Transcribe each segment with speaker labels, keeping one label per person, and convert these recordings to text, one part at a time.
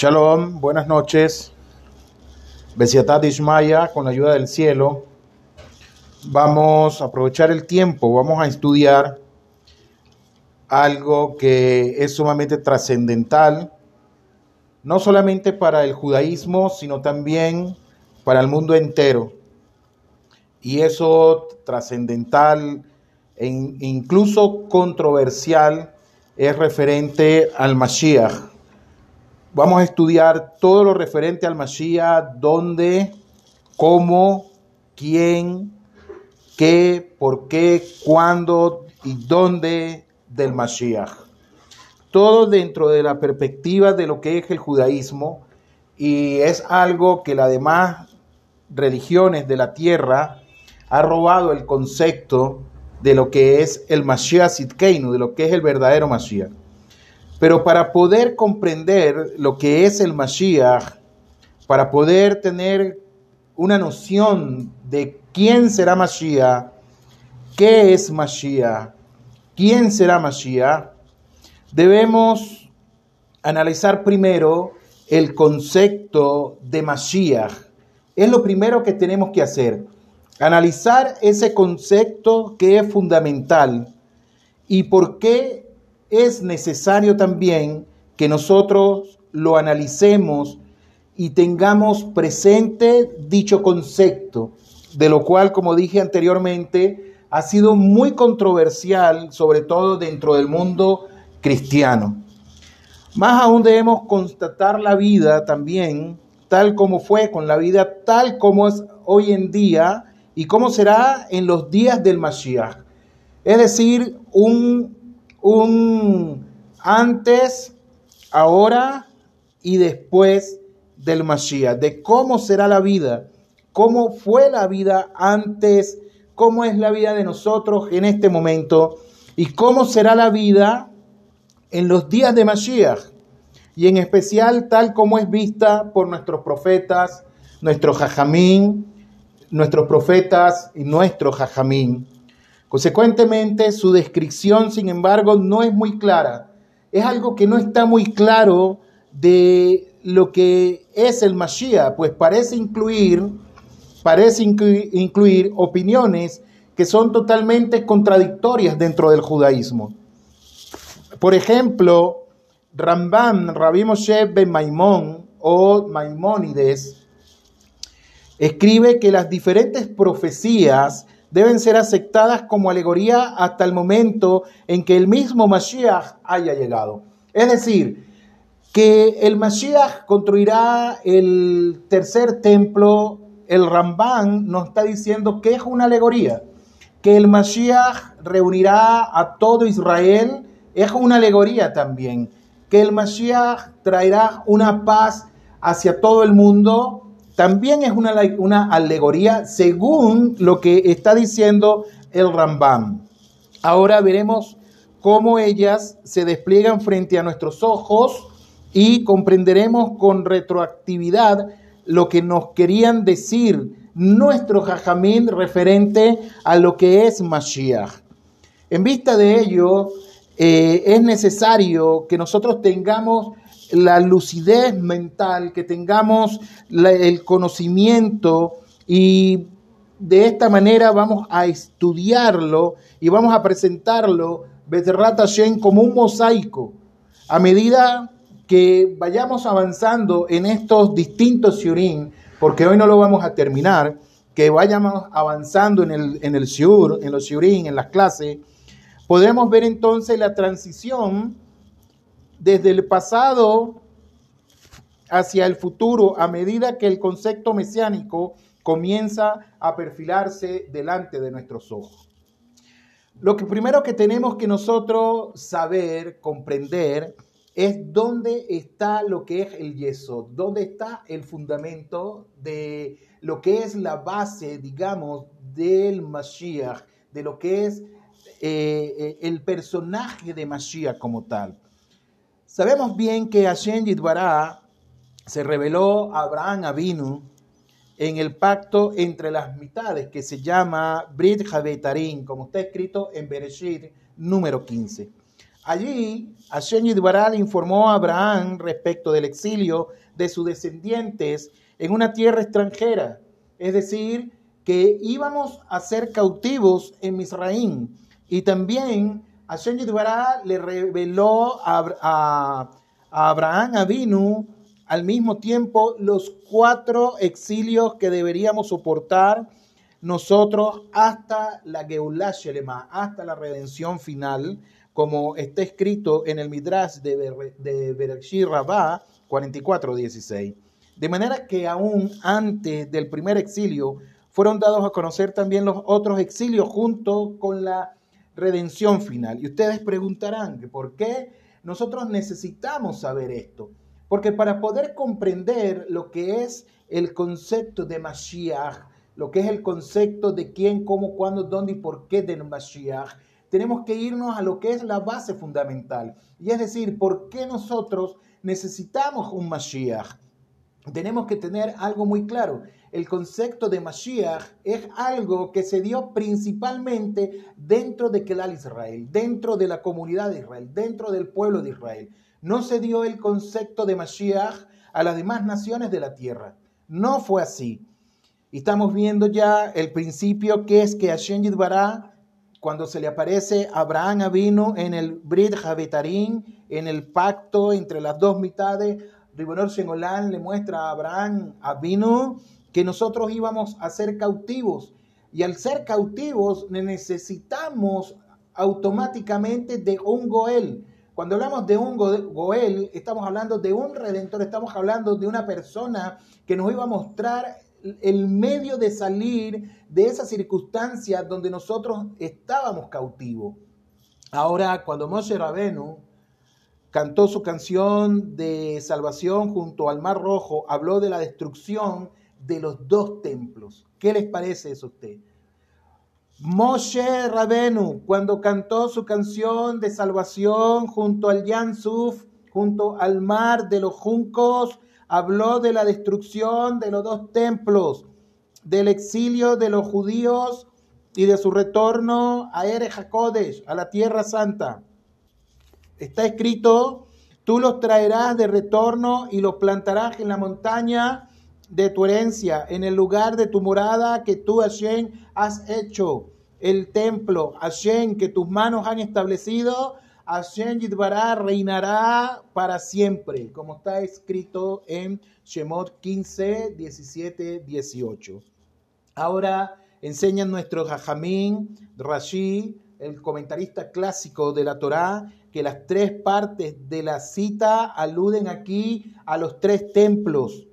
Speaker 1: Shalom, buenas noches. Besiatat Ishmaya, con la ayuda del cielo. Vamos a aprovechar el tiempo, vamos a estudiar algo que es sumamente trascendental, no solamente para el judaísmo, sino también para el mundo entero. Y eso trascendental e incluso controversial es referente al Mashiach. Vamos a estudiar todo lo referente al Mashiach, dónde, cómo, quién, qué, por qué, cuándo y dónde del Mashiach. Todo dentro de la perspectiva de lo que es el judaísmo y es algo que las demás religiones de la tierra ha robado el concepto de lo que es el Mashiach Sidkeinu, de lo que es el verdadero Mashiach. Pero para poder comprender lo que es el Mashiach, para poder tener una noción de quién será Mashiach, qué es Mashiach, quién será Mashiach, debemos analizar primero el concepto de Mashiach. Es lo primero que tenemos que hacer analizar ese concepto que es fundamental y por qué es necesario también que nosotros lo analicemos y tengamos presente dicho concepto, de lo cual, como dije anteriormente, ha sido muy controversial, sobre todo dentro del mundo cristiano. Más aún debemos constatar la vida también, tal como fue con la vida, tal como es hoy en día, y cómo será en los días del Mashiach. Es decir, un, un antes, ahora y después del Mashiach, de cómo será la vida, cómo fue la vida antes, cómo es la vida de nosotros en este momento y cómo será la vida en los días de Mashiach y en especial tal como es vista por nuestros profetas, nuestro Jajamín, nuestros profetas y nuestro jajamín. Consecuentemente, su descripción, sin embargo, no es muy clara. Es algo que no está muy claro de lo que es el Mashiach, pues parece incluir, parece incluir opiniones que son totalmente contradictorias dentro del judaísmo. Por ejemplo, Rambam, Rabbi Moshe Ben Maimón o Maimónides, escribe que las diferentes profecías deben ser aceptadas como alegoría hasta el momento en que el mismo Mashiach haya llegado. Es decir, que el Mashiach construirá el tercer templo, el Ramban nos está diciendo que es una alegoría, que el Mashiach reunirá a todo Israel, es una alegoría también, que el Mashiach traerá una paz hacia todo el mundo, también es una, una alegoría según lo que está diciendo el Rambam. Ahora veremos cómo ellas se despliegan frente a nuestros ojos y comprenderemos con retroactividad lo que nos querían decir nuestro jajamín referente a lo que es Mashiach. En vista de ello, eh, es necesario que nosotros tengamos la lucidez mental, que tengamos el conocimiento y de esta manera vamos a estudiarlo y vamos a presentarlo Beterrat como un mosaico. A medida que vayamos avanzando en estos distintos shiurim, porque hoy no lo vamos a terminar, que vayamos avanzando en el, en el en los shiurim, en las clases, podemos ver entonces la transición desde el pasado hacia el futuro a medida que el concepto mesiánico comienza a perfilarse delante de nuestros ojos. Lo que primero que tenemos que nosotros saber, comprender, es dónde está lo que es el yeso, dónde está el fundamento de lo que es la base, digamos, del Mashiach, de lo que es eh, eh, el personaje de Mashiach como tal. Sabemos bien que Hashem Yitbará se reveló a Abraham Avinu en el pacto entre las mitades que se llama Brit Havetarim, como está escrito en Bereshit número 15. Allí, Hashem Yidbaral informó a Abraham respecto del exilio de sus descendientes en una tierra extranjera, es decir, que íbamos a ser cautivos en Misraín. Y también Hashem Yidbaral le reveló a, a, a Abraham Avinu al mismo tiempo los cuatro exilios que deberíamos soportar nosotros hasta la Geulah Shelema, hasta la redención final, como está escrito en el Midrash de, de Bereshit 44:16. De manera que aún antes del primer exilio fueron dados a conocer también los otros exilios junto con la redención final. Y ustedes preguntarán por qué nosotros necesitamos saber esto. Porque para poder comprender lo que es el concepto de Mashiach, lo que es el concepto de quién, cómo, cuándo, dónde y por qué de Mashiach, tenemos que irnos a lo que es la base fundamental. Y es decir, ¿por qué nosotros necesitamos un Mashiach? Tenemos que tener algo muy claro. El concepto de Mashiach es algo que se dio principalmente dentro de Kelal Israel, dentro de la comunidad de Israel, dentro del pueblo de Israel. No se dio el concepto de Mashiach a las demás naciones de la tierra. No fue así. Estamos viendo ya el principio que es que Hashem Yidbará, cuando se le aparece a Abraham Avinu en el Brit Javetarín, en el pacto entre las dos mitades, Ribonor Shengolán le muestra a Abraham Avinu que nosotros íbamos a ser cautivos. Y al ser cautivos necesitamos automáticamente de un Goel. Cuando hablamos de un Goel, estamos hablando de un redentor, estamos hablando de una persona que nos iba a mostrar el medio de salir de esa circunstancia donde nosotros estábamos cautivos. Ahora, cuando Moshe Rabenu cantó su canción de salvación junto al Mar Rojo, habló de la destrucción de los dos templos. ¿Qué les parece eso a usted? Moshe Rabenu, cuando cantó su canción de salvación junto al Yansuf, junto al mar de los juncos, habló de la destrucción de los dos templos, del exilio de los judíos y de su retorno a Ere Hakodesh, a la tierra santa. Está escrito, tú los traerás de retorno y los plantarás en la montaña de tu herencia, en el lugar de tu morada que tú, Hashem, has hecho. El templo, Hashem, que tus manos han establecido, Hashem Yidbará reinará para siempre, como está escrito en Shemot 15, 17, 18. Ahora enseñan nuestro Jajamín, Rashi, el comentarista clásico de la Torá, que las tres partes de la cita aluden aquí a los tres templos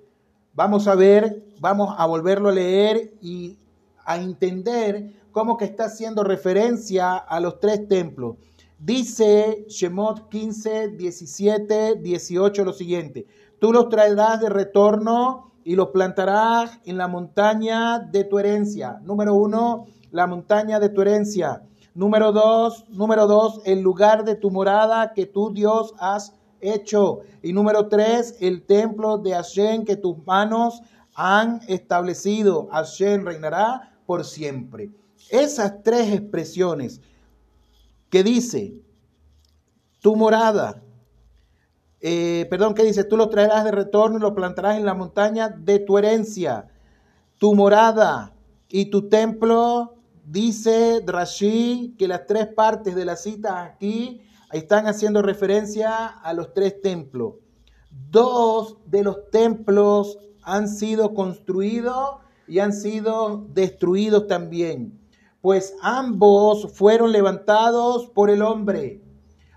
Speaker 1: Vamos a ver, vamos a volverlo a leer y a entender cómo que está haciendo referencia a los tres templos. Dice Shemot 15, 17, 18 lo siguiente. Tú los traerás de retorno y los plantarás en la montaña de tu herencia. Número uno, la montaña de tu herencia. Número dos, número dos, el lugar de tu morada que tú Dios has hecho. Y número tres, el templo de Hashem que tus manos han establecido. Hashem reinará por siempre. Esas tres expresiones que dice tu morada, eh, perdón, que dice, tú lo traerás de retorno y lo plantarás en la montaña de tu herencia. Tu morada y tu templo, dice Drashi, que las tres partes de la cita aquí están haciendo referencia a los tres templos. Dos de los templos han sido construidos y han sido destruidos también, pues ambos fueron levantados por el hombre.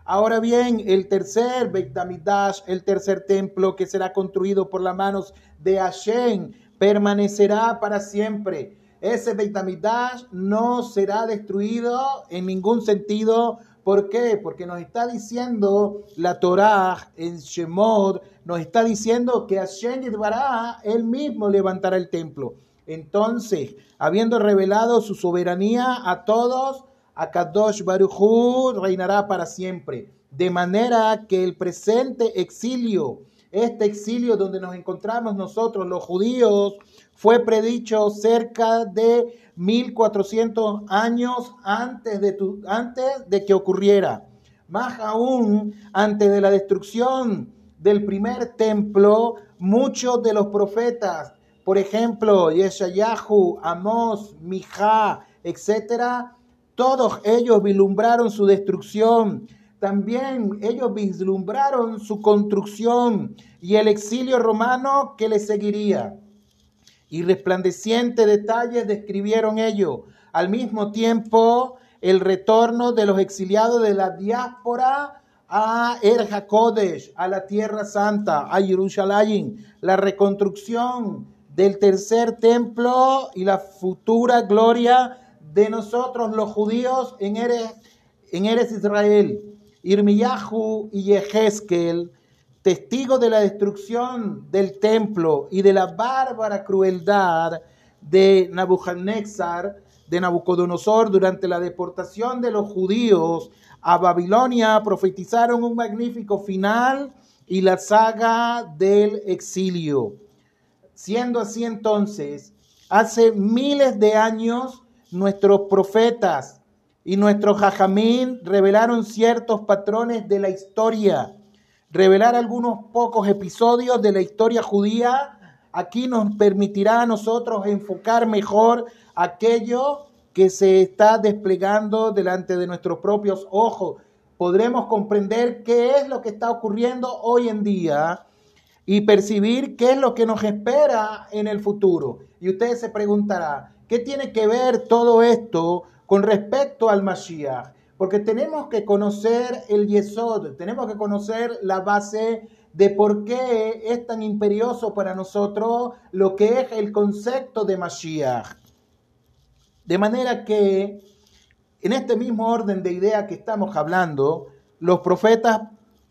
Speaker 1: Ahora bien, el tercer Bektamidash, el tercer templo que será construido por las manos de Hashem, permanecerá para siempre. Ese Bektamidash no será destruido en ningún sentido ¿Por qué? Porque nos está diciendo la Torah en Shemot, nos está diciendo que Hashem Yidbará, él mismo levantará el templo. Entonces, habiendo revelado su soberanía a todos, Akadosh Baruchu reinará para siempre. De manera que el presente exilio, este exilio donde nos encontramos nosotros los judíos, fue predicho cerca de 1400 años antes de, tu, antes de que ocurriera. Más aún, antes de la destrucción del primer templo, muchos de los profetas, por ejemplo, Yeshayahu, Amos, Mijá, etcétera, todos ellos vislumbraron su destrucción. También ellos vislumbraron su construcción y el exilio romano que le seguiría. Y resplandecientes detalles describieron ellos. Al mismo tiempo, el retorno de los exiliados de la diáspora a Er Kodesh, a la Tierra Santa, a Jerusalén, la reconstrucción del tercer templo y la futura gloria de nosotros los judíos en Eres, en Eres Israel. Irmiyahu y Yehezkel, testigos de la destrucción del templo y de la bárbara crueldad de de Nabucodonosor durante la deportación de los judíos a Babilonia, profetizaron un magnífico final y la saga del exilio. Siendo así entonces, hace miles de años nuestros profetas y nuestros jajamín revelaron ciertos patrones de la historia, revelar algunos pocos episodios de la historia judía. Aquí nos permitirá a nosotros enfocar mejor aquello que se está desplegando delante de nuestros propios ojos. Podremos comprender qué es lo que está ocurriendo hoy en día y percibir qué es lo que nos espera en el futuro. Y usted se preguntará, ¿qué tiene que ver todo esto con respecto al Mashiach? Porque tenemos que conocer el Yesod, tenemos que conocer la base de por qué es tan imperioso para nosotros lo que es el concepto de Mashiach. De manera que en este mismo orden de idea que estamos hablando, los profetas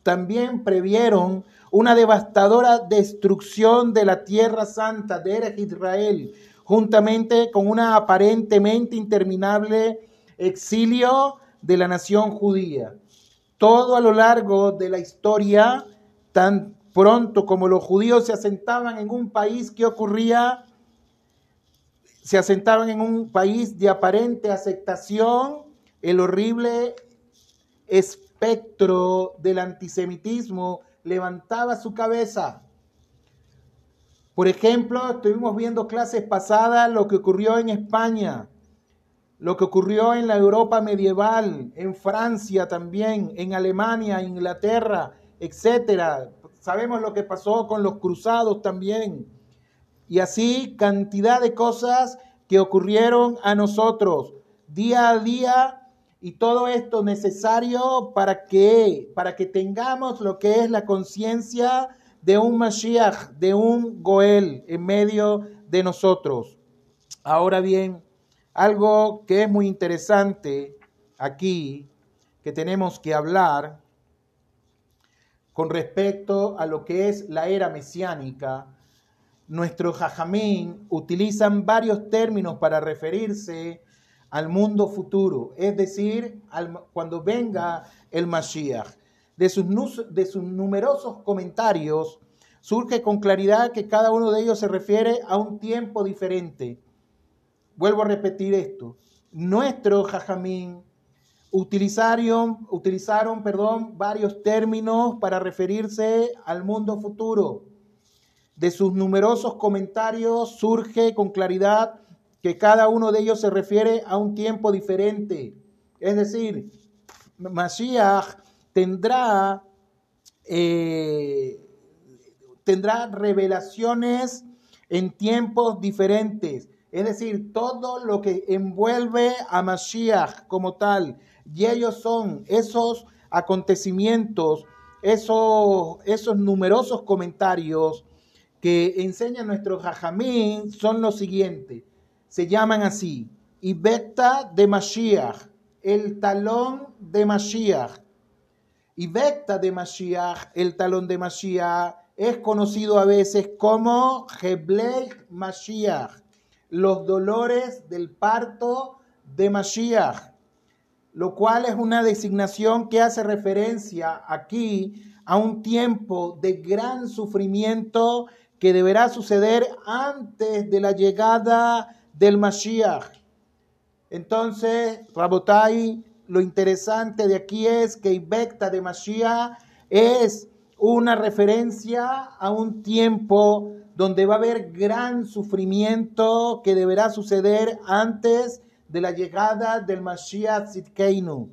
Speaker 1: también previeron una devastadora destrucción de la tierra santa de Eres Israel, juntamente con una aparentemente interminable exilio de la nación judía. Todo a lo largo de la historia, tan pronto como los judíos se asentaban en un país que ocurría, se asentaban en un país de aparente aceptación, el horrible espectro del antisemitismo levantaba su cabeza. Por ejemplo, estuvimos viendo clases pasadas lo que ocurrió en España, lo que ocurrió en la Europa medieval, en Francia también, en Alemania, Inglaterra, etcétera. Sabemos lo que pasó con los cruzados también. Y así cantidad de cosas que ocurrieron a nosotros día a día y todo esto necesario para que, para que tengamos lo que es la conciencia de un Mashiach, de un Goel en medio de nosotros. Ahora bien, algo que es muy interesante aquí, que tenemos que hablar con respecto a lo que es la era mesiánica, nuestros jajamín utilizan varios términos para referirse al mundo futuro, es decir, cuando venga el Mashiach. De sus, de sus numerosos comentarios surge con claridad que cada uno de ellos se refiere a un tiempo diferente. Vuelvo a repetir esto. Nuestros jajamín utilizaron, utilizaron perdón, varios términos para referirse al mundo futuro. De sus numerosos comentarios surge con claridad que cada uno de ellos se refiere a un tiempo diferente. Es decir, Mashiach tendrá, eh, tendrá revelaciones en tiempos diferentes. Es decir, todo lo que envuelve a Mashiach como tal. Y ellos son esos acontecimientos, esos, esos numerosos comentarios que enseña nuestro Jajamín son los siguientes se llaman así. Ibecta de Mashiach, el talón de Mashiach. Ibecta de Mashiach, el talón de Mashiach, es conocido a veces como Heblech Mashiach, los dolores del parto de Mashiach, lo cual es una designación que hace referencia aquí a un tiempo de gran sufrimiento que deberá suceder antes de la llegada del Mashiach. Entonces, Rabotai, lo interesante de aquí es que Ibecta de Mashiach es una referencia a un tiempo donde va a haber gran sufrimiento que deberá suceder antes de la llegada del Mashiach Zidkeinu.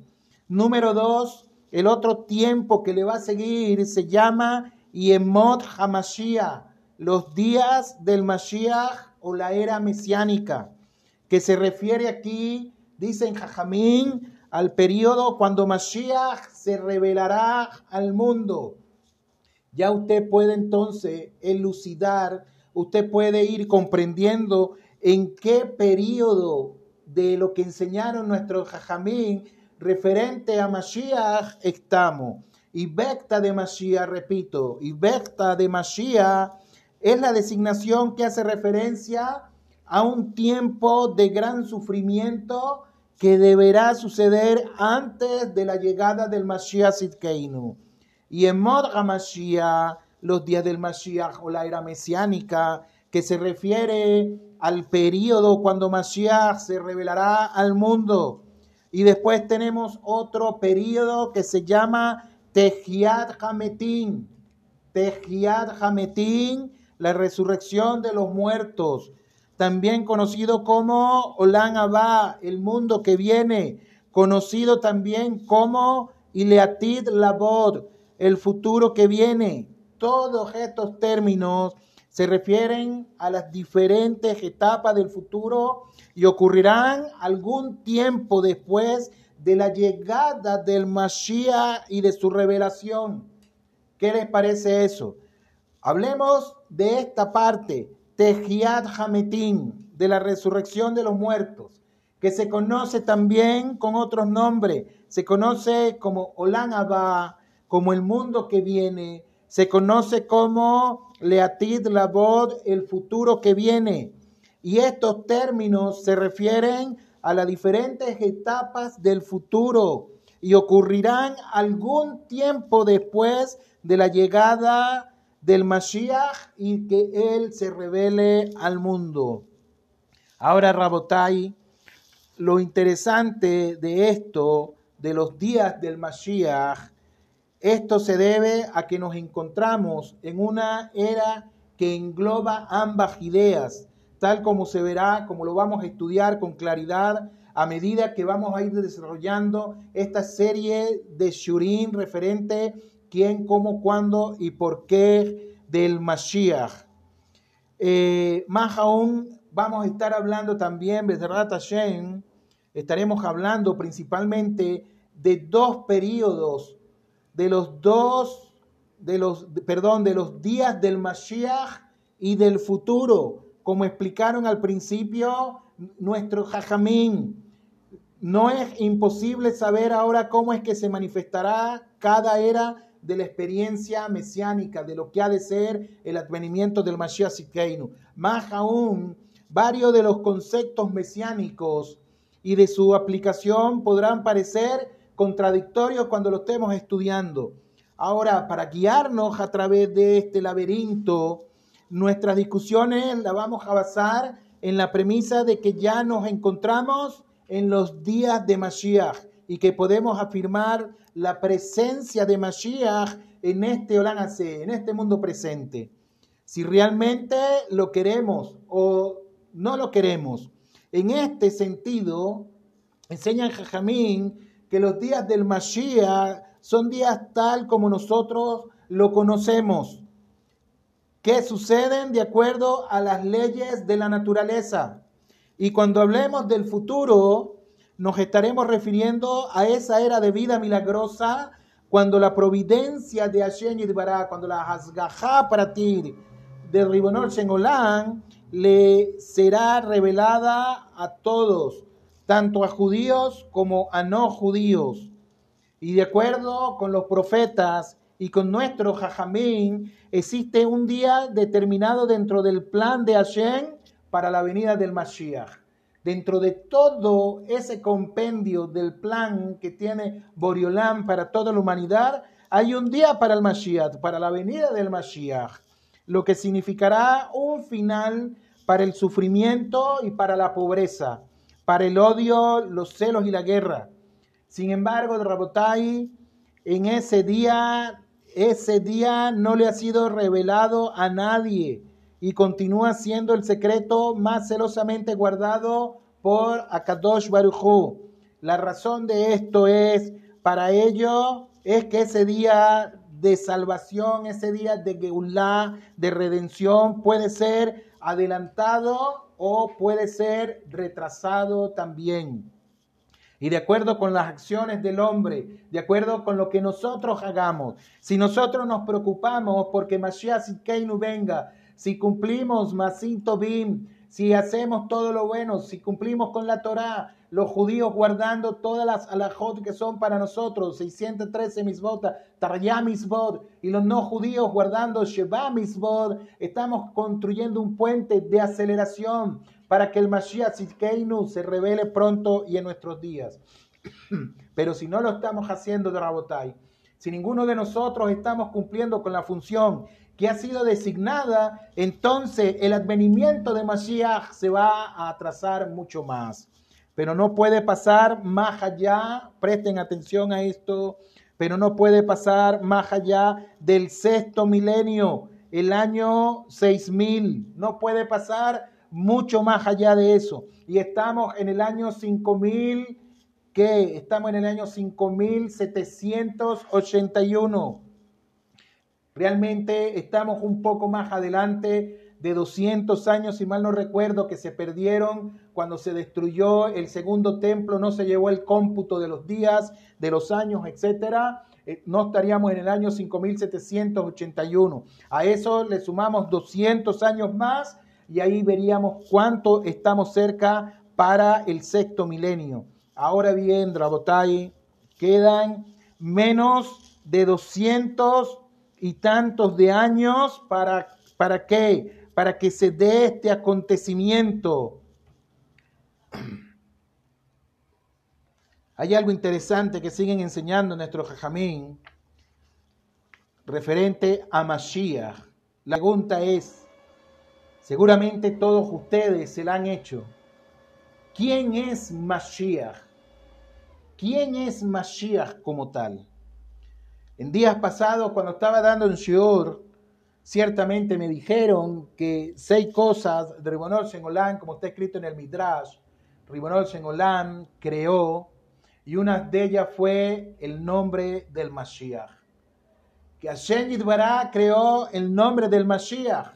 Speaker 1: Número dos, el otro tiempo que le va a seguir se llama Yemot HaMashiach, los días del Mashiach o la era mesiánica, que se refiere aquí, dice en Jajamín, al periodo cuando Mashiach se revelará al mundo. Ya usted puede entonces elucidar, usted puede ir comprendiendo en qué periodo de lo que enseñaron nuestros Jajamín referente a Mashiach estamos. Y Becta de Mashiach, repito, y Becta de Mashiach es la designación que hace referencia a un tiempo de gran sufrimiento que deberá suceder antes de la llegada del Mashiach Sidkeinu. Y en Mod Mashiach, los días del Mashiach o la era mesiánica, que se refiere al periodo cuando Mashiach se revelará al mundo. Y después tenemos otro periodo que se llama Tejiat Hametín. Tejiat Hametín, la resurrección de los muertos. También conocido como Olan Abba, el mundo que viene. Conocido también como Ileatid Labod, el futuro que viene. Todos estos términos se refieren a las diferentes etapas del futuro y ocurrirán algún tiempo después de la llegada del Mashiach y de su revelación. ¿Qué les parece eso? Hablemos de esta parte, Tejiat Hametín, de la resurrección de los muertos, que se conoce también con otros nombres. Se conoce como Olan Abba, como el mundo que viene. Se conoce como Leatid Labod, el futuro que viene. Y estos términos se refieren a las diferentes etapas del futuro y ocurrirán algún tiempo después de la llegada del Mashiach y que Él se revele al mundo. Ahora, Rabotai, lo interesante de esto, de los días del Mashiach, esto se debe a que nos encontramos en una era que engloba ambas ideas, tal como se verá, como lo vamos a estudiar con claridad a medida que vamos a ir desarrollando esta serie de Shurim referente quién, cómo, cuándo y por qué del Mashiach. Eh, más aún, vamos a estar hablando también, Bezrat Hashem, estaremos hablando principalmente de dos periodos, de los dos, de los, perdón, de los días del Mashiach y del futuro como explicaron al principio nuestro jajamín. No es imposible saber ahora cómo es que se manifestará cada era de la experiencia mesiánica, de lo que ha de ser el advenimiento del Mashiach Sikeinu. Más aún, varios de los conceptos mesiánicos y de su aplicación podrán parecer contradictorios cuando lo estemos estudiando. Ahora, para guiarnos a través de este laberinto, Nuestras discusiones las vamos a basar en la premisa de que ya nos encontramos en los días de Mashiach y que podemos afirmar la presencia de Mashiach en este Olanase, en este mundo presente. Si realmente lo queremos o no lo queremos. En este sentido, enseña Jajamín que los días del Mashiach son días tal como nosotros lo conocemos que suceden de acuerdo a las leyes de la naturaleza. Y cuando hablemos del futuro, nos estaremos refiriendo a esa era de vida milagrosa cuando la providencia de Hashem Yidbará, cuando la Hasgajá para ti de Ribonol Shengolan le será revelada a todos, tanto a judíos como a no judíos. Y de acuerdo con los profetas y con nuestro Jajamín, existe un día determinado dentro del plan de Hashem para la venida del Mashiach. Dentro de todo ese compendio del plan que tiene Boriolán para toda la humanidad, hay un día para el Mashiach, para la venida del Mashiach, lo que significará un final para el sufrimiento y para la pobreza, para el odio, los celos y la guerra. Sin embargo, Rabotai, en ese día, ese día no le ha sido revelado a nadie y continúa siendo el secreto más celosamente guardado por Akadosh Baruchu. La razón de esto es, para ello, es que ese día de salvación, ese día de Geulah, de redención, puede ser adelantado o puede ser retrasado también. Y de acuerdo con las acciones del hombre, de acuerdo con lo que nosotros hagamos, si nosotros nos preocupamos porque Mashiach Keinu venga, si cumplimos Masito Bim, si hacemos todo lo bueno, si cumplimos con la Torá, los judíos guardando todas las alajot que son para nosotros, 613 misbot, Tarya misbot, y los no judíos guardando Sheba misbot, estamos construyendo un puente de aceleración para que el Mashiach Zidkeinu se revele pronto y en nuestros días. Pero si no lo estamos haciendo Rabotai, si ninguno de nosotros estamos cumpliendo con la función que ha sido designada, entonces el advenimiento de Mashiach se va a atrasar mucho más. Pero no puede pasar más allá, presten atención a esto, pero no puede pasar más allá del sexto milenio, el año 6000, no puede pasar mucho más allá de eso. Y estamos en el año 5000, Estamos en el año 5781. Realmente estamos un poco más adelante de 200 años, si mal no recuerdo, que se perdieron cuando se destruyó el segundo templo, no se llevó el cómputo de los días, de los años, etcétera. Eh, no estaríamos en el año 5781. A eso le sumamos 200 años más y ahí veríamos cuánto estamos cerca para el sexto milenio. Ahora bien, Drabotai, quedan menos de 200 y tantos de años para, ¿para qué? Para que se dé este acontecimiento. Hay algo interesante que siguen enseñando nuestro jajamín referente a Mashiach. La pregunta es, seguramente todos ustedes se la han hecho, ¿quién es Mashiach? ¿Quién es Mashiach como tal? En días pasados, cuando estaba dando en Shior, ciertamente me dijeron que seis cosas de Ribonol Sengolán, como está escrito en el Midrash, Ribonol Sengolán creó, y una de ellas fue el nombre del Mashiach. Que Hashem Yitbará creó el nombre del Mashiach.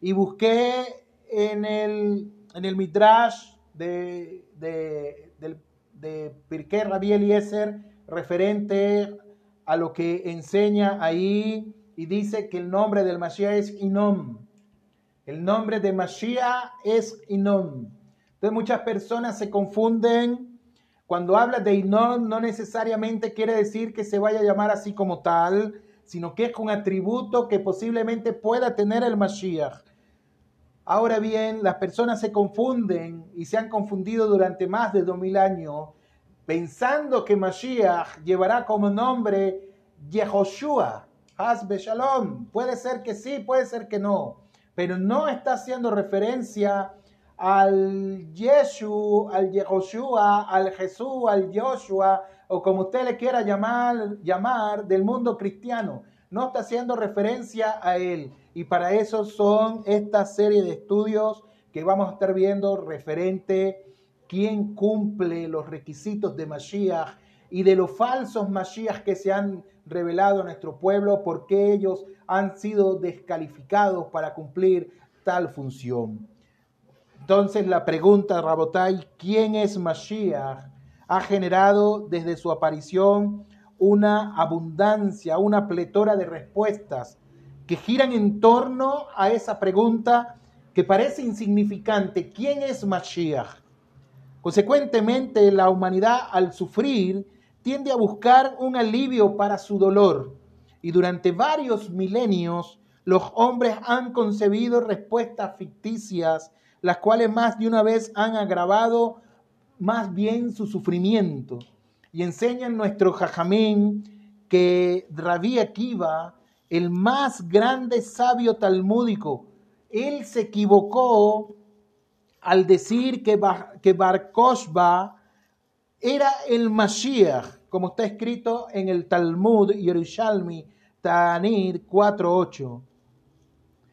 Speaker 1: Y busqué en el, en el Midrash de, de, de, de Pirkei Rabbi Eliezer referente a lo que enseña ahí y dice que el nombre del Mashiach es Inom. El nombre de Mashiach es Inom. Entonces muchas personas se confunden. Cuando habla de Inom no necesariamente quiere decir que se vaya a llamar así como tal, sino que es un atributo que posiblemente pueda tener el Mashiach. Ahora bien, las personas se confunden y se han confundido durante más de dos mil años pensando que Mashiach llevará como nombre Yehoshua, Hasbe Shalom. Puede ser que sí, puede ser que no, pero no está haciendo referencia al Yeshu, al Yehoshua, al Jesús, al Joshua, o como usted le quiera llamar, llamar del mundo cristiano. No está haciendo referencia a él. Y para eso son esta serie de estudios que vamos a estar viendo referente quién cumple los requisitos de Mashiach y de los falsos Mashiach que se han revelado a nuestro pueblo, porque ellos han sido descalificados para cumplir tal función. Entonces la pregunta, Rabotai, ¿quién es Mashiach? Ha generado desde su aparición una abundancia, una pletora de respuestas que giran en torno a esa pregunta que parece insignificante. ¿Quién es Mashiach? Consecuentemente, la humanidad al sufrir tiende a buscar un alivio para su dolor y durante varios milenios los hombres han concebido respuestas ficticias, las cuales más de una vez han agravado más bien su sufrimiento. Y enseñan nuestro jajamín que Rabí Akiva, el más grande sabio talmúdico, él se equivocó al decir que, Bar era el Mashiach, como está escrito en el Talmud Yerushalmi Ta'anit 4.8.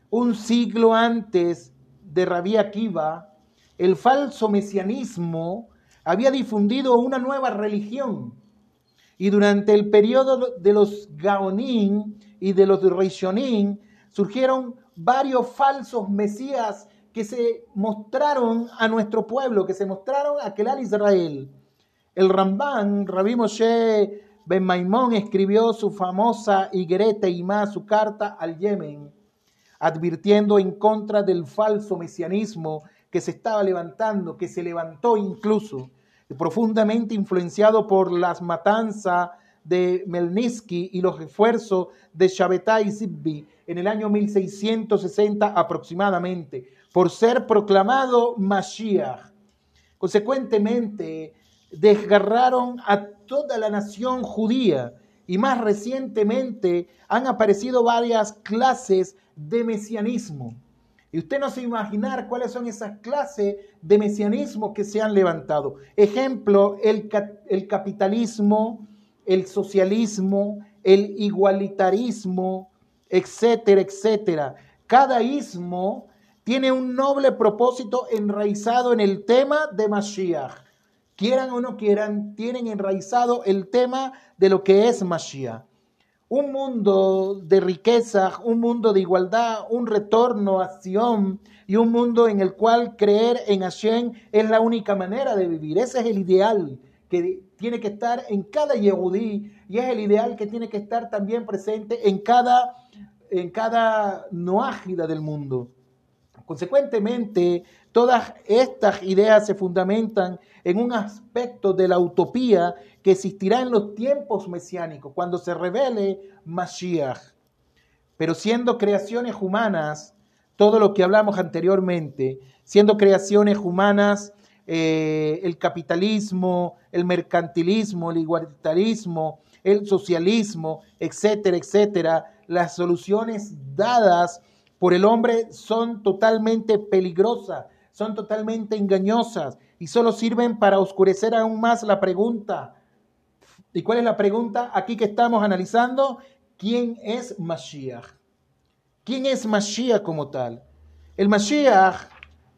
Speaker 1: Un siglo antes de Rabí Akiva, el falso mesianismo había difundido una nueva religión. Y durante el periodo de los Gaonim y de los Rishonim surgieron varios falsos mesías que se mostraron a nuestro pueblo, que se mostraron a Kelal Israel. El Ramban, Rabbi Moshe Ben Maimón, escribió su famosa Igrete Imá, su carta al Yemen, advirtiendo en contra del falso mesianismo que se estaba levantando, que se levantó incluso, profundamente influenciado por las matanzas de Melnitsky y los esfuerzos de Shabbatai Zibbi en el año 1660 aproximadamente, por ser proclamado Mashiach. Consecuentemente, desgarraron a toda la nación judía y más recientemente han aparecido varias clases de mesianismo. Y usted no se imaginar cuáles son esas clases de mesianismo que se han levantado. Ejemplo, el, el capitalismo, el socialismo, el igualitarismo, etcétera, etcétera. Cada ismo tiene un noble propósito enraizado en el tema de Mashiach. Quieran o no quieran, tienen enraizado el tema de lo que es Mashiach. Un mundo de riqueza, un mundo de igualdad, un retorno a Sion y un mundo en el cual creer en Hashem es la única manera de vivir. Ese es el ideal que tiene que estar en cada Yehudí y es el ideal que tiene que estar también presente en cada, en cada noágida del mundo. Consecuentemente, todas estas ideas se fundamentan en un aspecto de la utopía que existirá en los tiempos mesiánicos, cuando se revele Mashiach. Pero siendo creaciones humanas, todo lo que hablamos anteriormente, siendo creaciones humanas, eh, el capitalismo, el mercantilismo, el igualitarismo, el socialismo, etcétera, etcétera, las soluciones dadas por el hombre son totalmente peligrosas, son totalmente engañosas y solo sirven para oscurecer aún más la pregunta. ¿Y cuál es la pregunta aquí que estamos analizando? ¿Quién es Mashiach? ¿Quién es Mashiach como tal? El Mashiach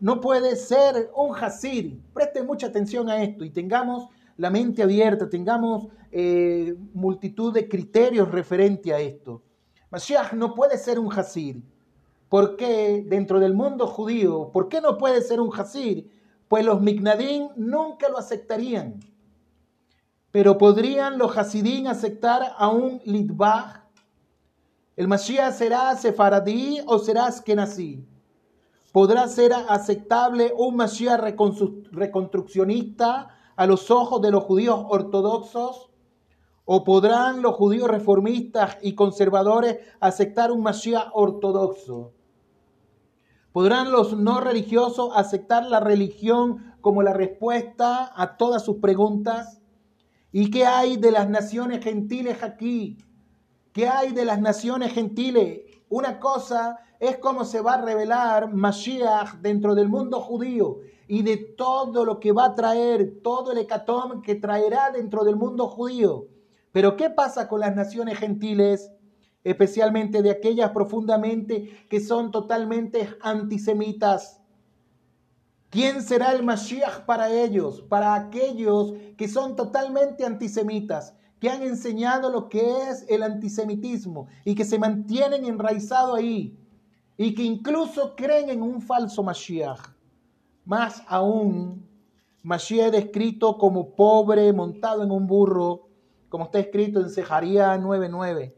Speaker 1: no puede ser un Hasid. Presten mucha atención a esto y tengamos la mente abierta, tengamos eh, multitud de criterios referente a esto. Mashiach no puede ser un Hasid. ¿Por qué dentro del mundo judío, por qué no puede ser un Hasir? Pues los Mignadim nunca lo aceptarían. Pero ¿podrían los Hasidim aceptar a un Litbach? ¿El Mashiach será sefaradí o será askenazí? ¿Podrá ser aceptable un Mashiach reconstruccionista a los ojos de los judíos ortodoxos? ¿O podrán los judíos reformistas y conservadores aceptar un Mashiach ortodoxo? ¿Podrán los no religiosos aceptar la religión como la respuesta a todas sus preguntas? ¿Y qué hay de las naciones gentiles aquí? ¿Qué hay de las naciones gentiles? Una cosa es cómo se va a revelar Mashiach dentro del mundo judío y de todo lo que va a traer, todo el hecatón que traerá dentro del mundo judío. Pero ¿qué pasa con las naciones gentiles? especialmente de aquellas profundamente que son totalmente antisemitas. ¿Quién será el Mashiach para ellos? Para aquellos que son totalmente antisemitas, que han enseñado lo que es el antisemitismo y que se mantienen enraizados ahí y que incluso creen en un falso Mashiach. Más aún, Mashiach descrito como pobre montado en un burro, como está escrito en Sejaría 9.9.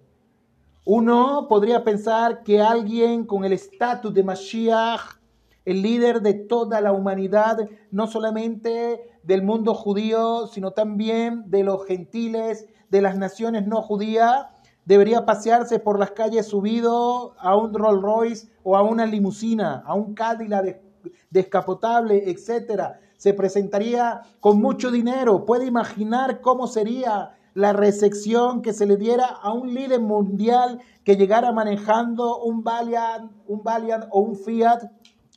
Speaker 1: Uno podría pensar que alguien con el estatus de Mashiach, el líder de toda la humanidad, no solamente del mundo judío, sino también de los gentiles, de las naciones no judías, debería pasearse por las calles subido a un Rolls Royce o a una limusina, a un Cadillac descapotable, etc. Se presentaría con mucho dinero. Puede imaginar cómo sería la recepción que se le diera a un líder mundial que llegara manejando un Valiant, un Valiant o un Fiat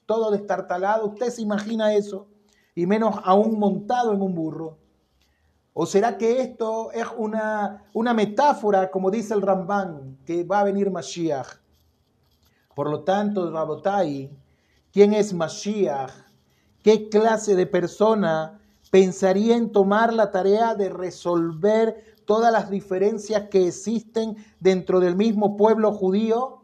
Speaker 1: todo destartalado. ¿Usted se imagina eso? Y menos aún montado en un burro. ¿O será que esto es una, una metáfora, como dice el Ramban, que va a venir Mashiach? Por lo tanto, Rabotai, ¿quién es Mashiach? ¿Qué clase de persona pensaría en tomar la tarea de resolver todas las diferencias que existen dentro del mismo pueblo judío?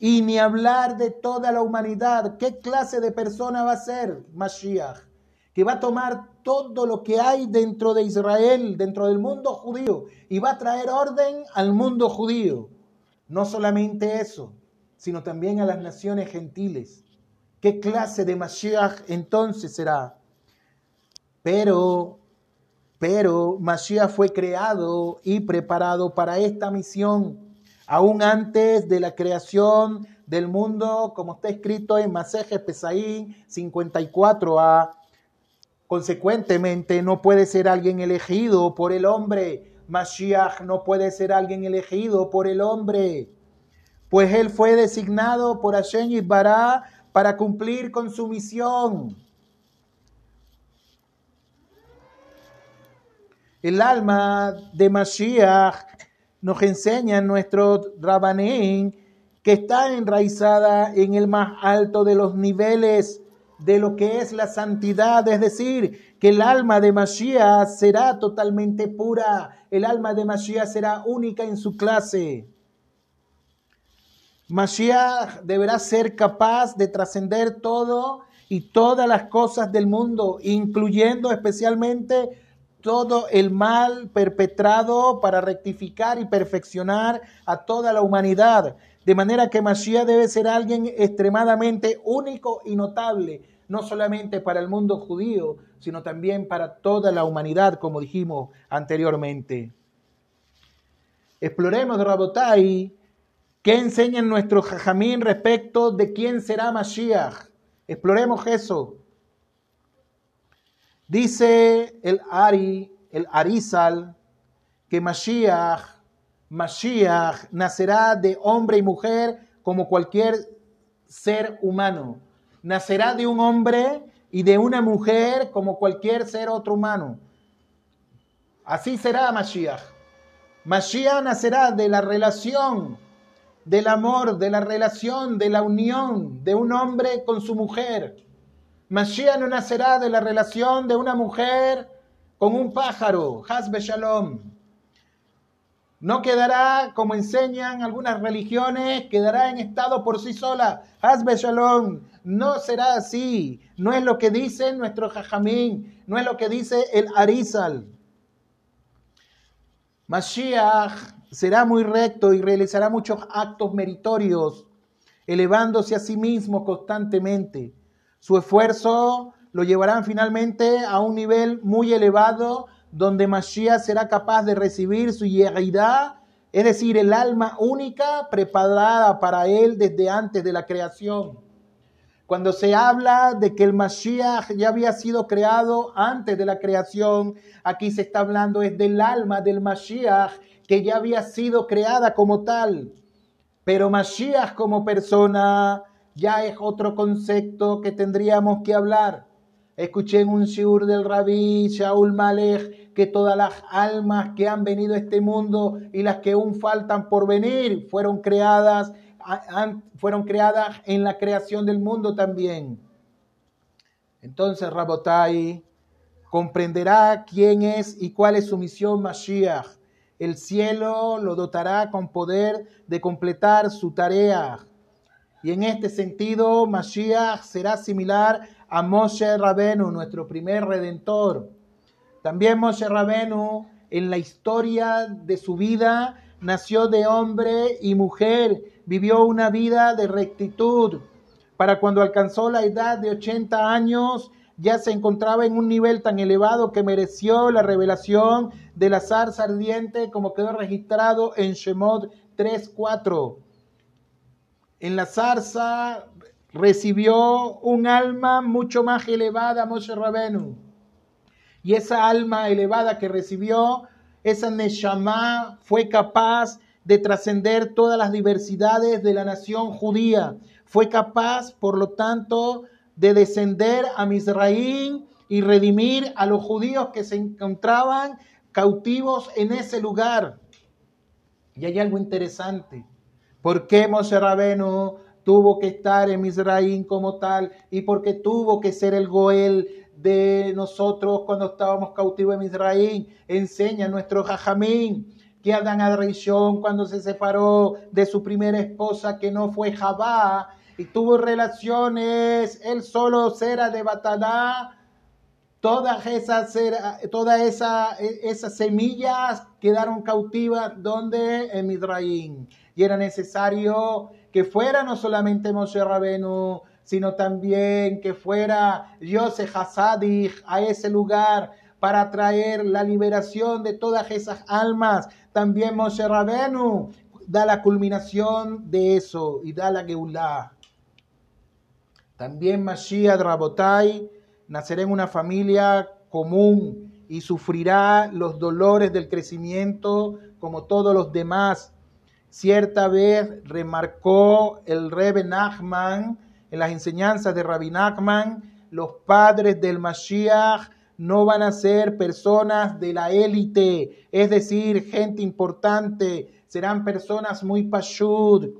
Speaker 1: Y ni hablar de toda la humanidad. ¿Qué clase de persona va a ser Mashiach? Que va a tomar todo lo que hay dentro de Israel, dentro del mundo judío, y va a traer orden al mundo judío. No solamente eso, sino también a las naciones gentiles. ¿Qué clase de Mashiach entonces será? Pero, pero Mashiach fue creado y preparado para esta misión, aún antes de la creación del mundo, como está escrito en Maseje Pesaín 54a. Consecuentemente, no puede ser alguien elegido por el hombre. Mashiach no puede ser alguien elegido por el hombre, pues él fue designado por Hashem y Bará para cumplir con su misión. El alma de Mashiach nos enseña en nuestro Rabanín que está enraizada en el más alto de los niveles de lo que es la santidad, es decir, que el alma de Mashiach será totalmente pura, el alma de Mashiach será única en su clase. Mashiach deberá ser capaz de trascender todo y todas las cosas del mundo, incluyendo especialmente todo el mal perpetrado para rectificar y perfeccionar a toda la humanidad. De manera que Mashiach debe ser alguien extremadamente único y notable, no solamente para el mundo judío, sino también para toda la humanidad, como dijimos anteriormente. Exploremos, Rabotai, qué enseñan nuestros jajamín respecto de quién será Mashiach. Exploremos eso. Dice el Ari, el Arizal, que Mashiach, Mashiach nacerá de hombre y mujer como cualquier ser humano. Nacerá de un hombre y de una mujer como cualquier ser otro humano. Así será Mashiach. Mashiach nacerá de la relación, del amor, de la relación, de la unión de un hombre con su mujer. Mashiach no nacerá de la relación de una mujer con un pájaro, Hasbe Shalom. No quedará, como enseñan algunas religiones, quedará en estado por sí sola. Hasbe Shalom. No será así. No es lo que dice nuestro Jajamín. No es lo que dice el Arizal. Mashiach será muy recto y realizará muchos actos meritorios, elevándose a sí mismo constantemente. Su esfuerzo lo llevarán finalmente a un nivel muy elevado donde Mashiach será capaz de recibir su yeridá, es decir, el alma única preparada para él desde antes de la creación. Cuando se habla de que el Mashiach ya había sido creado antes de la creación, aquí se está hablando es del alma del Mashiach que ya había sido creada como tal. Pero Mashiach como persona ya es otro concepto que tendríamos que hablar. Escuché en un shiur del rabí Shaul Malek que todas las almas que han venido a este mundo y las que aún faltan por venir fueron creadas, fueron creadas en la creación del mundo también. Entonces Rabotai comprenderá quién es y cuál es su misión Mashiach. El cielo lo dotará con poder de completar su tarea y en este sentido, Mashiach será similar a Moshe Rabenu, nuestro primer redentor. También Moshe Rabenu, en la historia de su vida, nació de hombre y mujer, vivió una vida de rectitud. Para cuando alcanzó la edad de 80 años, ya se encontraba en un nivel tan elevado que mereció la revelación de la zarza ardiente como quedó registrado en Shemot 3.4 en la zarza recibió un alma mucho más elevada, Moshe Rabenu. Y esa alma elevada que recibió, esa Neshama, fue capaz de trascender todas las diversidades de la nación judía. Fue capaz, por lo tanto, de descender a Misraín y redimir a los judíos que se encontraban cautivos en ese lugar. Y hay algo interesante. ¿Por qué Moshe Rabenu tuvo que estar en Misraín como tal? ¿Y por qué tuvo que ser el Goel de nosotros cuando estábamos cautivos en Misraín? Enseña nuestro Jajamín que Adán Adrishon cuando se separó de su primera esposa que no fue Jabá y tuvo relaciones, él solo será de Batalá, todas esas, todas esas, esas semillas quedaron cautivas donde en Midraín. Y era necesario que fuera no solamente Moshe Rabenu, sino también que fuera Yosef Hasadik a ese lugar para traer la liberación de todas esas almas. También Moshe Rabenu da la culminación de eso y da la Geulah. También Mashiach Rabotai nacerá en una familia común y sufrirá los dolores del crecimiento como todos los demás. Cierta vez remarcó el Rebbe Nachman en las enseñanzas de Rabbi Nachman, los padres del Mashiach no van a ser personas de la élite, es decir, gente importante, serán personas muy pashud.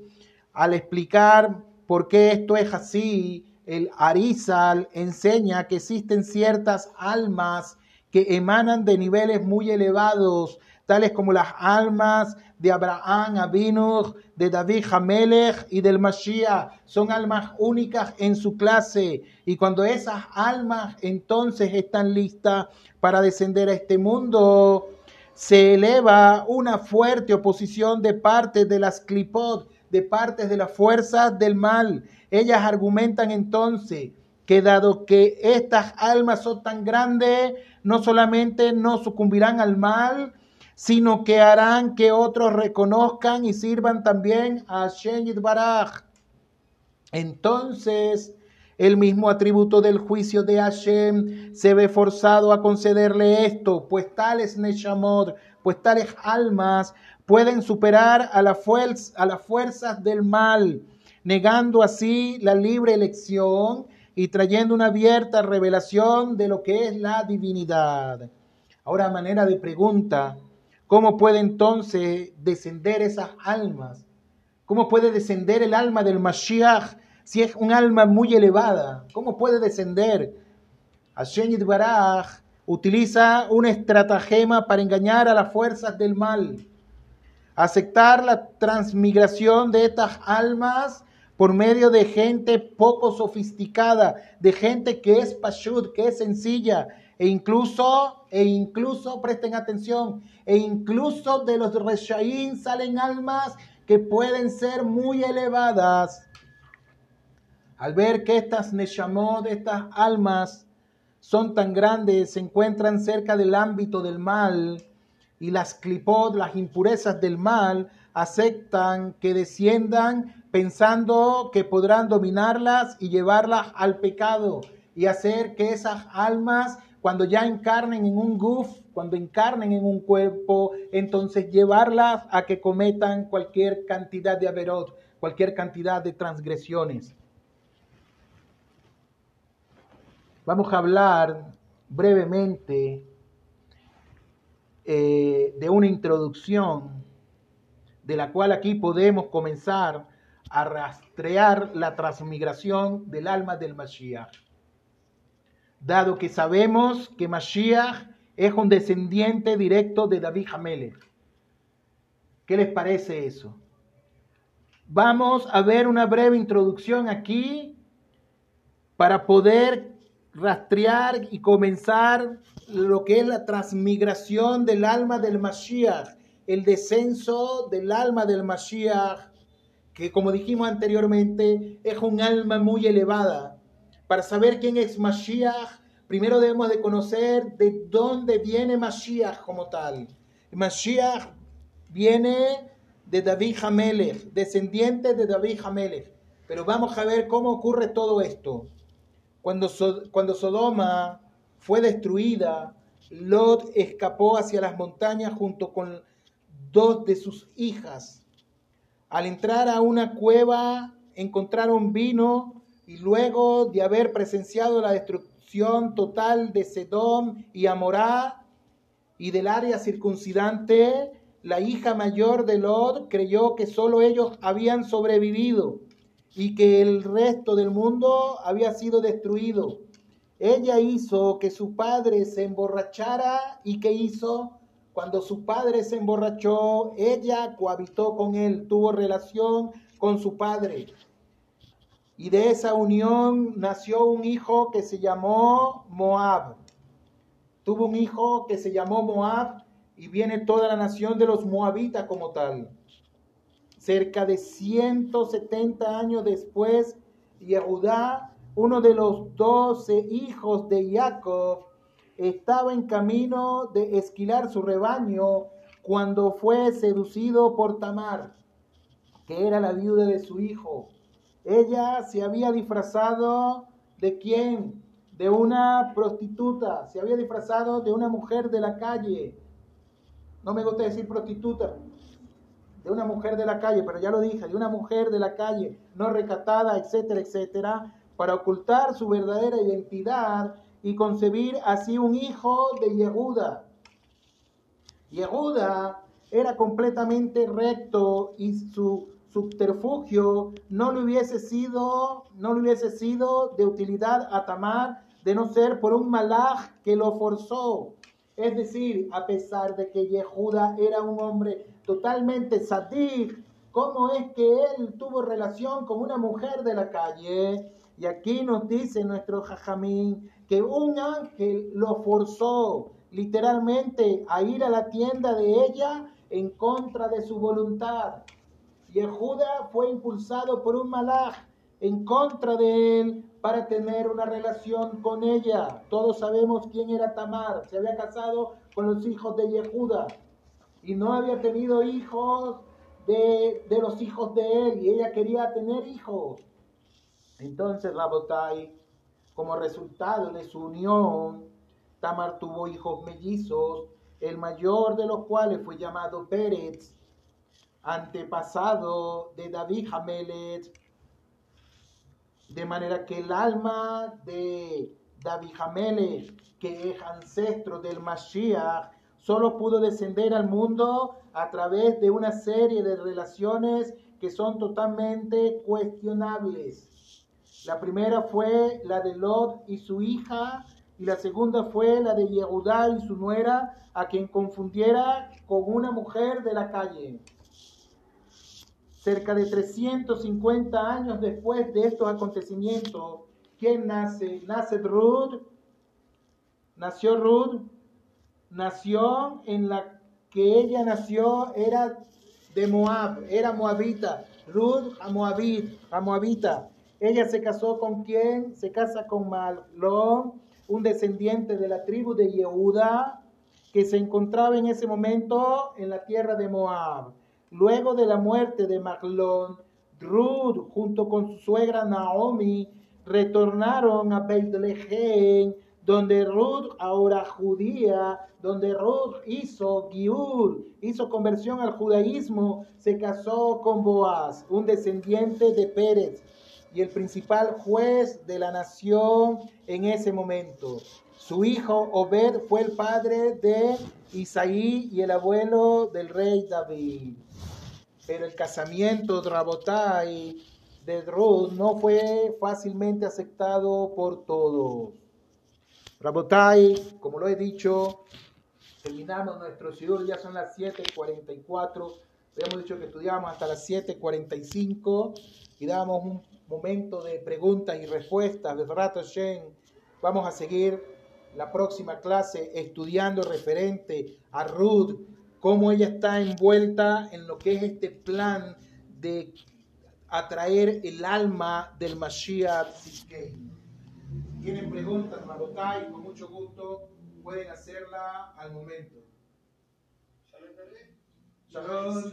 Speaker 1: Al explicar por qué esto es así, el Arizal enseña que existen ciertas almas que emanan de niveles muy elevados, tales como las almas de Abraham, Abinuch, de David Hamelech y del Mashiach. Son almas únicas en su clase. Y cuando esas almas entonces están listas para descender a este mundo, se eleva una fuerte oposición de parte de las clipot, de partes de las fuerzas del mal. Ellas argumentan entonces que dado que estas almas son tan grandes, no solamente no sucumbirán al mal, sino que harán que otros reconozcan y sirvan también a Hashem Baraj. Entonces, el mismo atributo del juicio de Hashem se ve forzado a concederle esto, pues tales Neshamot, pues tales almas pueden superar a, la a las fuerzas del mal, negando así la libre elección y trayendo una abierta revelación de lo que es la divinidad. Ahora, manera de pregunta, ¿cómo puede entonces descender esas almas? ¿Cómo puede descender el alma del Mashiach si es un alma muy elevada? ¿Cómo puede descender? Hashem Baraj utiliza una estratagema para engañar a las fuerzas del mal aceptar la transmigración de estas almas por medio de gente poco sofisticada, de gente que es pashut, que es sencilla, e incluso, e incluso, presten atención, e incluso de los reshaín salen almas que pueden ser muy elevadas. Al ver que estas neshamot, estas almas, son tan grandes, se encuentran cerca del ámbito del mal, y las clipot, las impurezas del mal, aceptan que desciendan pensando que podrán dominarlas y llevarlas al pecado y hacer que esas almas, cuando ya encarnen en un guf, cuando encarnen en un cuerpo, entonces llevarlas a que cometan cualquier cantidad de averot, cualquier cantidad de transgresiones. Vamos a hablar brevemente eh, de una introducción de la cual aquí podemos comenzar a rastrear la transmigración del alma del Mashiach. Dado que sabemos que Mashiach es un descendiente directo de David Hamelech. ¿Qué les parece eso? Vamos a ver una breve introducción aquí para poder rastrear y comenzar lo que es la transmigración del alma del Mashiach, el descenso del alma del Mashiach, que como dijimos anteriormente, es un alma muy elevada. Para saber quién es Mashiach, primero debemos de conocer de dónde viene Mashiach como tal. Mashiach viene de David Hamelech, descendiente de David Hamelech. Pero vamos a ver cómo ocurre todo esto. Cuando, cuando Sodoma fue destruida, Lot escapó hacia las montañas junto con dos de sus hijas. Al entrar a una cueva encontraron vino y luego de haber presenciado la destrucción total de Sedom y Amorá y del área circuncidante, la hija mayor de Lot creyó que solo ellos habían sobrevivido y que el resto del mundo había sido destruido. Ella hizo que su padre se emborrachara y que hizo cuando su padre se emborrachó, ella cohabitó con él, tuvo relación con su padre. Y de esa unión nació un hijo que se llamó Moab. Tuvo un hijo que se llamó Moab y viene toda la nación de los moabitas como tal. Cerca de 170 años después, Yehudá, uno de los doce hijos de Jacob, estaba en camino de esquilar su rebaño cuando fue seducido por Tamar, que era la viuda de su hijo. Ella se había disfrazado de quién? De una prostituta, se había disfrazado de una mujer de la calle. No me gusta decir prostituta, de una mujer de la calle, pero ya lo dije, de una mujer de la calle, no recatada, etcétera, etcétera, para ocultar su verdadera identidad y concebir así un hijo de Yehuda. Yehuda era completamente recto y su subterfugio no le hubiese sido, no le hubiese sido de utilidad a Tamar de no ser por un malaj que lo forzó. Es decir, a pesar de que Yehuda era un hombre totalmente sadir, ¿cómo es que él tuvo relación con una mujer de la calle? Y aquí nos dice nuestro jajamín que un ángel lo forzó literalmente a ir a la tienda de ella en contra de su voluntad. Yehuda fue impulsado por un malaj en contra de él para tener una relación con ella. Todos sabemos quién era Tamar. Se había casado con los hijos de Yehuda y no había tenido hijos de, de los hijos de él y ella quería tener hijos. Entonces Rabotai, como resultado de su unión, Tamar tuvo hijos mellizos, el mayor de los cuales fue llamado Pérez antepasado de David Hamelet, de manera que el alma de David Hamelet, que es ancestro del Mashiach, solo pudo descender al mundo a través de una serie de relaciones que son totalmente cuestionables. La primera fue la de Lot y su hija, y la segunda fue la de Yehudá y su nuera, a quien confundiera con una mujer de la calle. Cerca de 350 años después de estos acontecimientos, ¿quién nace? Nace Ruth. Nació Ruth. Nació en la que ella nació, era de Moab, era moabita. Ruth a Moabit, a moabita. Ella se casó con quién? Se casa con Malón, un descendiente de la tribu de Yehuda, que se encontraba en ese momento en la tierra de Moab. Luego de la muerte de Maglón, Ruth, junto con su suegra Naomi, retornaron a Bethlehem, donde Ruth, ahora judía, donde Ruth hizo Giur, hizo conversión al judaísmo, se casó con Boaz, un descendiente de Pérez y el principal juez de la nación en ese momento. Su hijo Obed fue el padre de Isaí y el abuelo del rey David pero el casamiento de Rabotai de Ruth no fue fácilmente aceptado por todos. Rabotai, como lo he dicho, terminamos nuestro estudio, ya son las 7.44, habíamos dicho que estudiamos hasta las 7.45 y damos un momento de preguntas y respuestas. De rato, vamos a seguir la próxima clase estudiando referente a Ruth, cómo ella está envuelta en lo que es este plan de atraer el alma del Mashiach Tienen preguntas, Rabotai, con mucho gusto pueden hacerla al momento. Shalom.